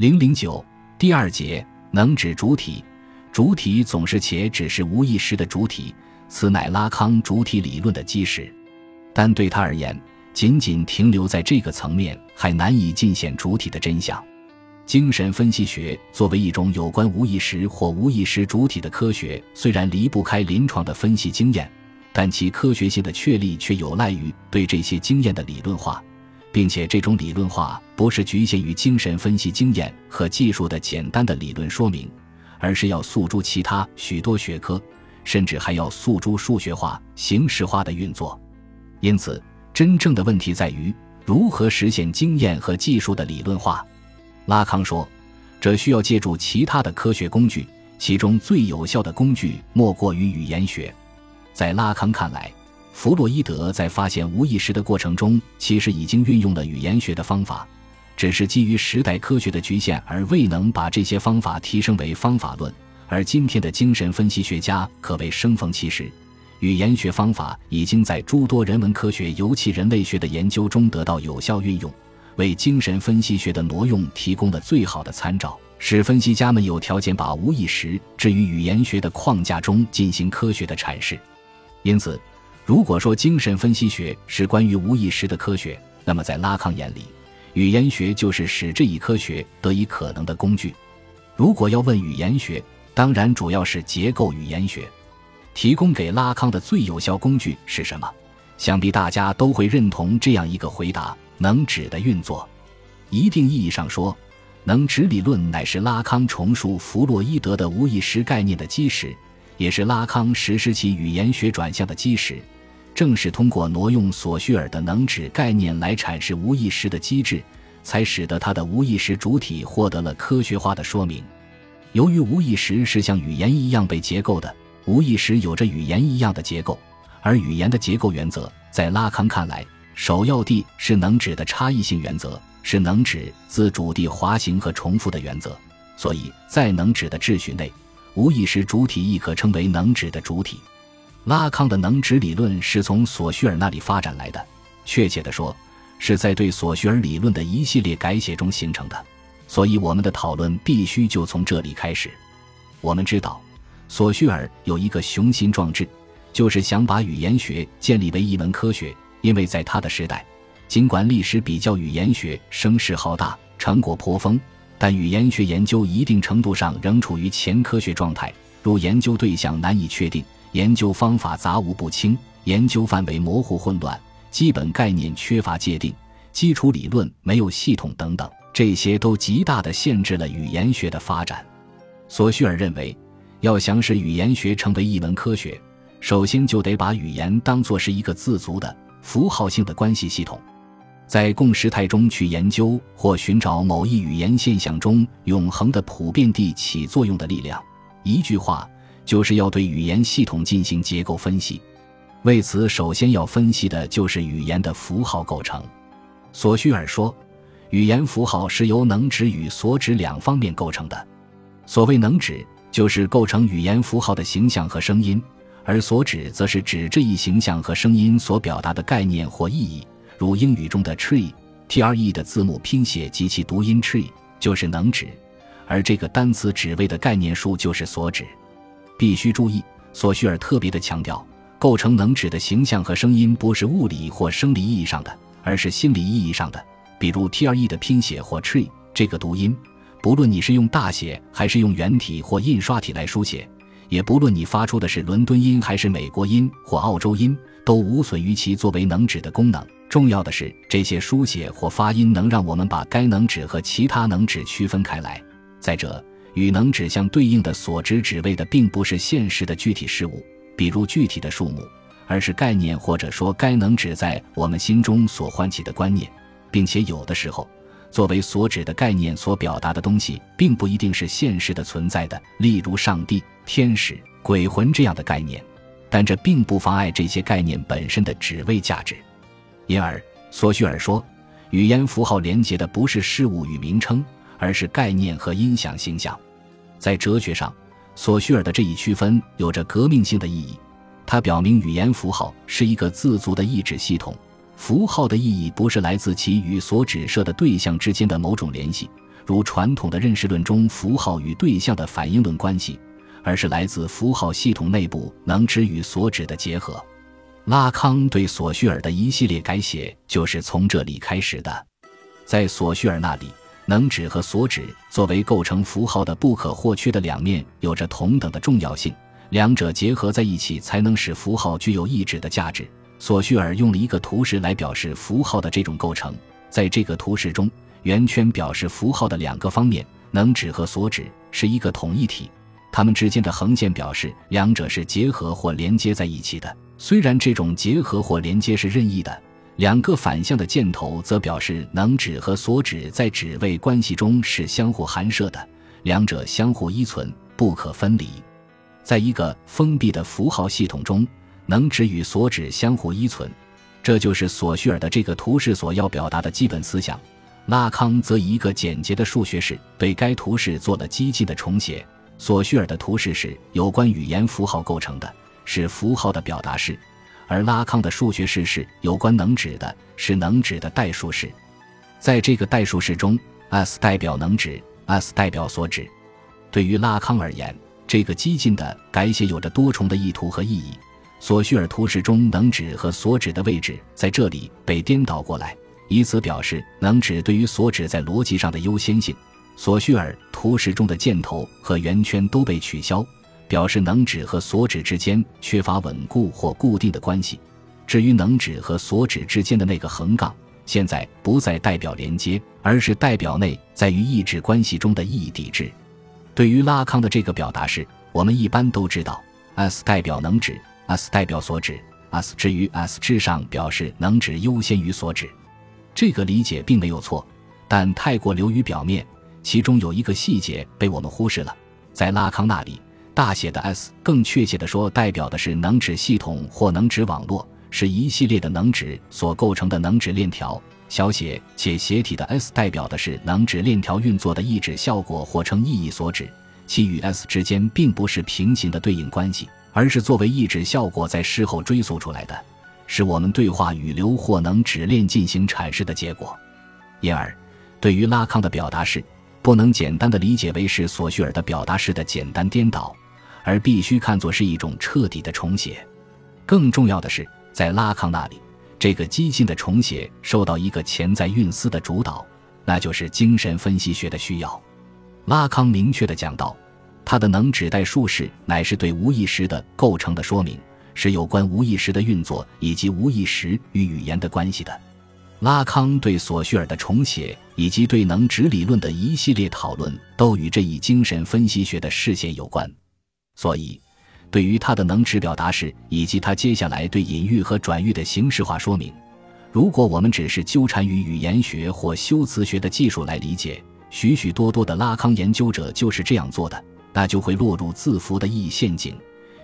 零零九第二节能指主体，主体总是且只是无意识的主体，此乃拉康主体理论的基石。但对他而言，仅仅停留在这个层面，还难以尽显主体的真相。精神分析学作为一种有关无意识或无意识主体的科学，虽然离不开临床的分析经验，但其科学性的确立却有赖于对这些经验的理论化，并且这种理论化不是局限于精神分析经验和技术的简单的理论说明，而是要诉诸其他许多学科，甚至还要诉诸数学化、形式化的运作。因此，真正的问题在于如何实现经验和技术的理论化。拉康说：“这需要借助其他的科学工具，其中最有效的工具莫过于语言学。”在拉康看来，弗洛伊德在发现无意识的过程中，其实已经运用了语言学的方法，只是基于时代科学的局限而未能把这些方法提升为方法论。而今天的精神分析学家可谓生逢其时，语言学方法已经在诸多人文科学，尤其人类学的研究中得到有效运用。为精神分析学的挪用提供了最好的参照，使分析家们有条件把无意识置于语言学的框架中进行科学的阐释。因此，如果说精神分析学是关于无意识的科学，那么在拉康眼里，语言学就是使这一科学得以可能的工具。如果要问语言学，当然主要是结构语言学。提供给拉康的最有效工具是什么？想必大家都会认同这样一个回答。能指的运作，一定意义上说，能指理论乃是拉康重述弗洛伊德的无意识概念的基石，也是拉康实施其语言学转向的基石。正是通过挪用索绪尔的能指概念来阐释无意识的机制，才使得他的无意识主体获得了科学化的说明。由于无意识是像语言一样被结构的，无意识有着语言一样的结构，而语言的结构原则在拉康看来。首要地是能指的差异性原则，是能指自主地滑行和重复的原则。所以在能指的秩序内，无意识主体亦可称为能指的主体。拉康的能指理论是从索绪尔那里发展来的，确切地说，是在对索绪尔理论的一系列改写中形成的。所以我们的讨论必须就从这里开始。我们知道，索绪尔有一个雄心壮志，就是想把语言学建立为一门科学。因为在他的时代，尽管历史比较语言学声势浩大、成果颇丰，但语言学研究一定程度上仍处于前科学状态，如研究对象难以确定、研究方法杂无不清、研究范围模糊混乱、基本概念缺乏界定、基础理论没有系统等等，这些都极大地限制了语言学的发展。索绪尔认为，要想使语言学成为一门科学，首先就得把语言当作是一个自足的。符号性的关系系统，在共识态中去研究或寻找某一语言现象中永恒的普遍地起作用的力量。一句话，就是要对语言系统进行结构分析。为此，首先要分析的就是语言的符号构成。索绪尔说，语言符号是由能指与所指两方面构成的。所谓能指，就是构成语言符号的形象和声音。而所指则是指这一形象和声音所表达的概念或意义，如英语中的 tree，t r e 的字母拼写及其读音 tree 就是能指，而这个单词指位的概念数就是所指。必须注意，索绪尔特别的强调，构成能指的形象和声音不是物理或生理意义上的，而是心理意义上的。比如 t r e 的拼写或 tree 这个读音，不论你是用大写还是用圆体或印刷体来书写。也不论你发出的是伦敦音还是美国音或澳洲音，都无损于其作为能指的功能。重要的是，这些书写或发音能让我们把该能指和其他能指区分开来。再者，与能指相对应的所指指位的并不是现实的具体事物，比如具体的数目，而是概念，或者说该能指在我们心中所唤起的观念，并且有的时候。作为所指的概念所表达的东西，并不一定是现实的存在的，例如上帝、天使、鬼魂这样的概念，但这并不妨碍这些概念本身的指位价值。因而，索绪尔说，语言符号连接的不是事物与名称，而是概念和音响形象。在哲学上，索绪尔的这一区分有着革命性的意义，它表明语言符号是一个自足的意志系统。符号的意义不是来自其与所指涉的对象之间的某种联系，如传统的认识论中符号与对象的反应论关系，而是来自符号系统内部能指与所指的结合。拉康对索绪尔的一系列改写就是从这里开始的。在索绪尔那里，能指和所指作为构成符号的不可或缺的两面，有着同等的重要性。两者结合在一起，才能使符号具有意指的价值。索绪尔用了一个图示来表示符号的这种构成。在这个图示中，圆圈表示符号的两个方面，能指和所指是一个统一体。它们之间的横线表示两者是结合或连接在一起的。虽然这种结合或连接是任意的，两个反向的箭头则表示能指和所指在指位关系中是相互含摄的，两者相互依存，不可分离。在一个封闭的符号系统中，能指与所指相互依存，这就是索绪尔的这个图示所要表达的基本思想。拉康则以一个简洁的数学式对该图示做了激进的重写。索绪尔的图示是有关语言符号构成的，是符号的表达式；而拉康的数学式是有关能指的，是能指的代数式。在这个代数式中，s 代表能指，s 代表所指。对于拉康而言，这个激进的改写有着多重的意图和意义。索绪尔图式中能指和所指的位置在这里被颠倒过来，以此表示能指对于所指在逻辑上的优先性。索绪尔图式中的箭头和圆圈都被取消，表示能指和所指之间缺乏稳固或固定的关系。至于能指和所指之间的那个横杠，现在不再代表连接，而是代表内在于意志关系中的意义抵制。对于拉康的这个表达式，我们一般都知道：s 代表能指，s 代表所指，s 至于 s 之上表示能指优先于所指。这个理解并没有错，但太过流于表面。其中有一个细节被我们忽视了，在拉康那里，大写的 S 更确切地说，代表的是能指系统或能指网络，是一系列的能指所构成的能指链条。小写且斜体的 S 代表的是能指链条运作的意指效果或称意义所指，其与 S 之间并不是平行的对应关系，而是作为意指效果在事后追溯出来的，是我们对话语流或能指链进行阐释的结果。因而，对于拉康的表达式，不能简单的理解为是索绪尔的表达式的简单颠倒，而必须看作是一种彻底的重写。更重要的是，在拉康那里。这个激进的重写受到一个潜在运思的主导，那就是精神分析学的需要。拉康明确地讲到，他的能指代术式乃是对无意识的构成的说明，是有关无意识的运作以及无意识与语言的关系的。拉康对索绪尔的重写以及对能指理论的一系列讨论，都与这一精神分析学的视线有关，所以。对于他的能指表达式以及他接下来对隐喻和转喻的形式化说明，如果我们只是纠缠于语言学或修辞学的技术来理解，许许多多的拉康研究者就是这样做的，那就会落入字符的意义陷阱，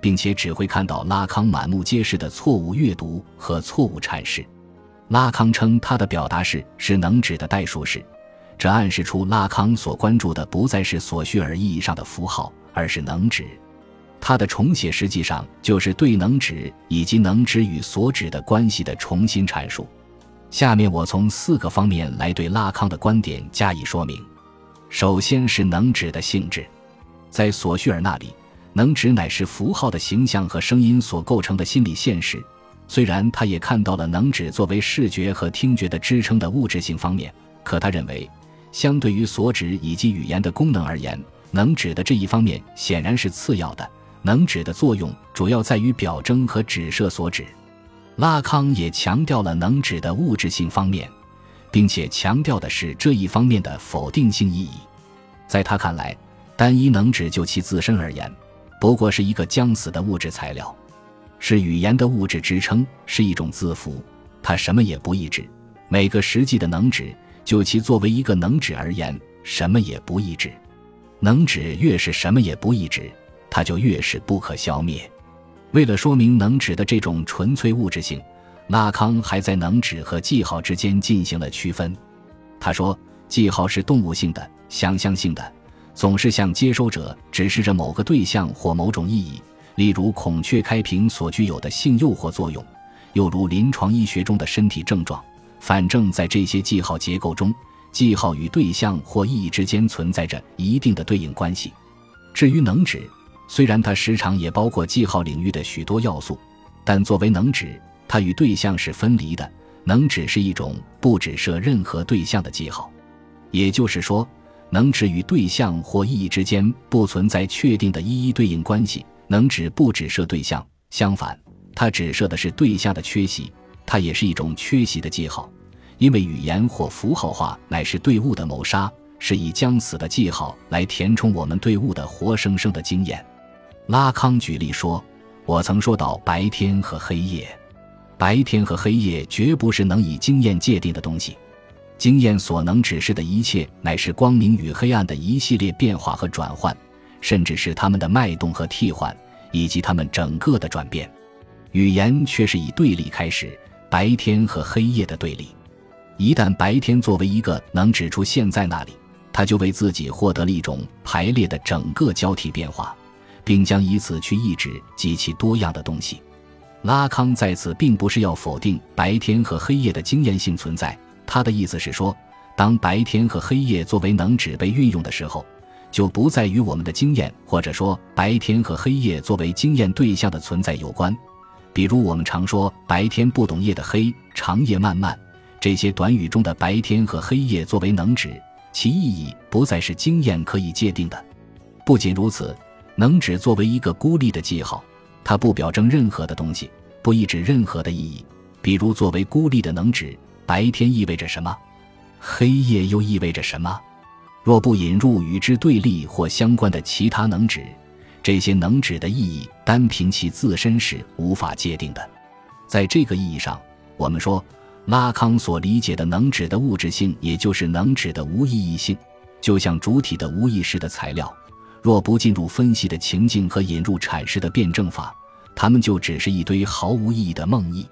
并且只会看到拉康满目皆是的错误阅读和错误阐释。拉康称他的表达式是能指的代数式，这暗示出拉康所关注的不再是索绪尔意义上的符号，而是能指。它的重写实际上就是对能指以及能指与所指的关系的重新阐述。下面我从四个方面来对拉康的观点加以说明。首先是能指的性质，在索绪尔那里，能指乃是符号的形象和声音所构成的心理现实。虽然他也看到了能指作为视觉和听觉的支撑的物质性方面，可他认为，相对于所指以及语言的功能而言，能指的这一方面显然是次要的。能指的作用主要在于表征和指涉所指。拉康也强调了能指的物质性方面，并且强调的是这一方面的否定性意义。在他看来，单一能指就其自身而言，不过是一个将死的物质材料，是语言的物质支撑，是一种字符，它什么也不意指。每个实际的能指，就其作为一个能指而言，什么也不意指。能指越是什么也不意指。它就越是不可消灭。为了说明能指的这种纯粹物质性，拉康还在能指和记号之间进行了区分。他说，记号是动物性的、想象性的，总是向接收者指示着某个对象或某种意义，例如孔雀开屏所具有的性诱惑作用，又如临床医学中的身体症状。反正，在这些记号结构中，记号与对象或意义之间存在着一定的对应关系。至于能指，虽然它时常也包括记号领域的许多要素，但作为能指，它与对象是分离的。能指是一种不指涉任何对象的记号，也就是说，能指与对象或意义之间不存在确定的一一对应关系。能指不指涉对象，相反，它指涉的是对象的缺席，它也是一种缺席的记号。因为语言或符号化乃是对物的谋杀，是以将死的记号来填充我们对物的活生生的经验。拉康举例说：“我曾说到白天和黑夜，白天和黑夜绝不是能以经验界定的东西。经验所能指示的一切，乃是光明与黑暗的一系列变化和转换，甚至是他们的脉动和替换，以及他们整个的转变。语言却是以对立开始，白天和黑夜的对立。”一旦白天作为一个能指出现在那里，他就为自己获得了一种排列的整个交替变化，并将以此去抑制极其多样的东西。拉康在此并不是要否定白天和黑夜的经验性存在，他的意思是说，当白天和黑夜作为能指被运用的时候，就不再与我们的经验，或者说白天和黑夜作为经验对象的存在有关。比如我们常说“白天不懂夜的黑，长夜漫漫”。这些短语中的白天和黑夜作为能指，其意义不再是经验可以界定的。不仅如此，能指作为一个孤立的记号，它不表征任何的东西，不意指任何的意义。比如，作为孤立的能指，白天意味着什么？黑夜又意味着什么？若不引入与之对立或相关的其他能指，这些能指的意义单凭其自身是无法界定的。在这个意义上，我们说。拉康所理解的能指的物质性，也就是能指的无意义性，就像主体的无意识的材料，若不进入分析的情境和引入阐释的辩证法，它们就只是一堆毫无意义的梦呓。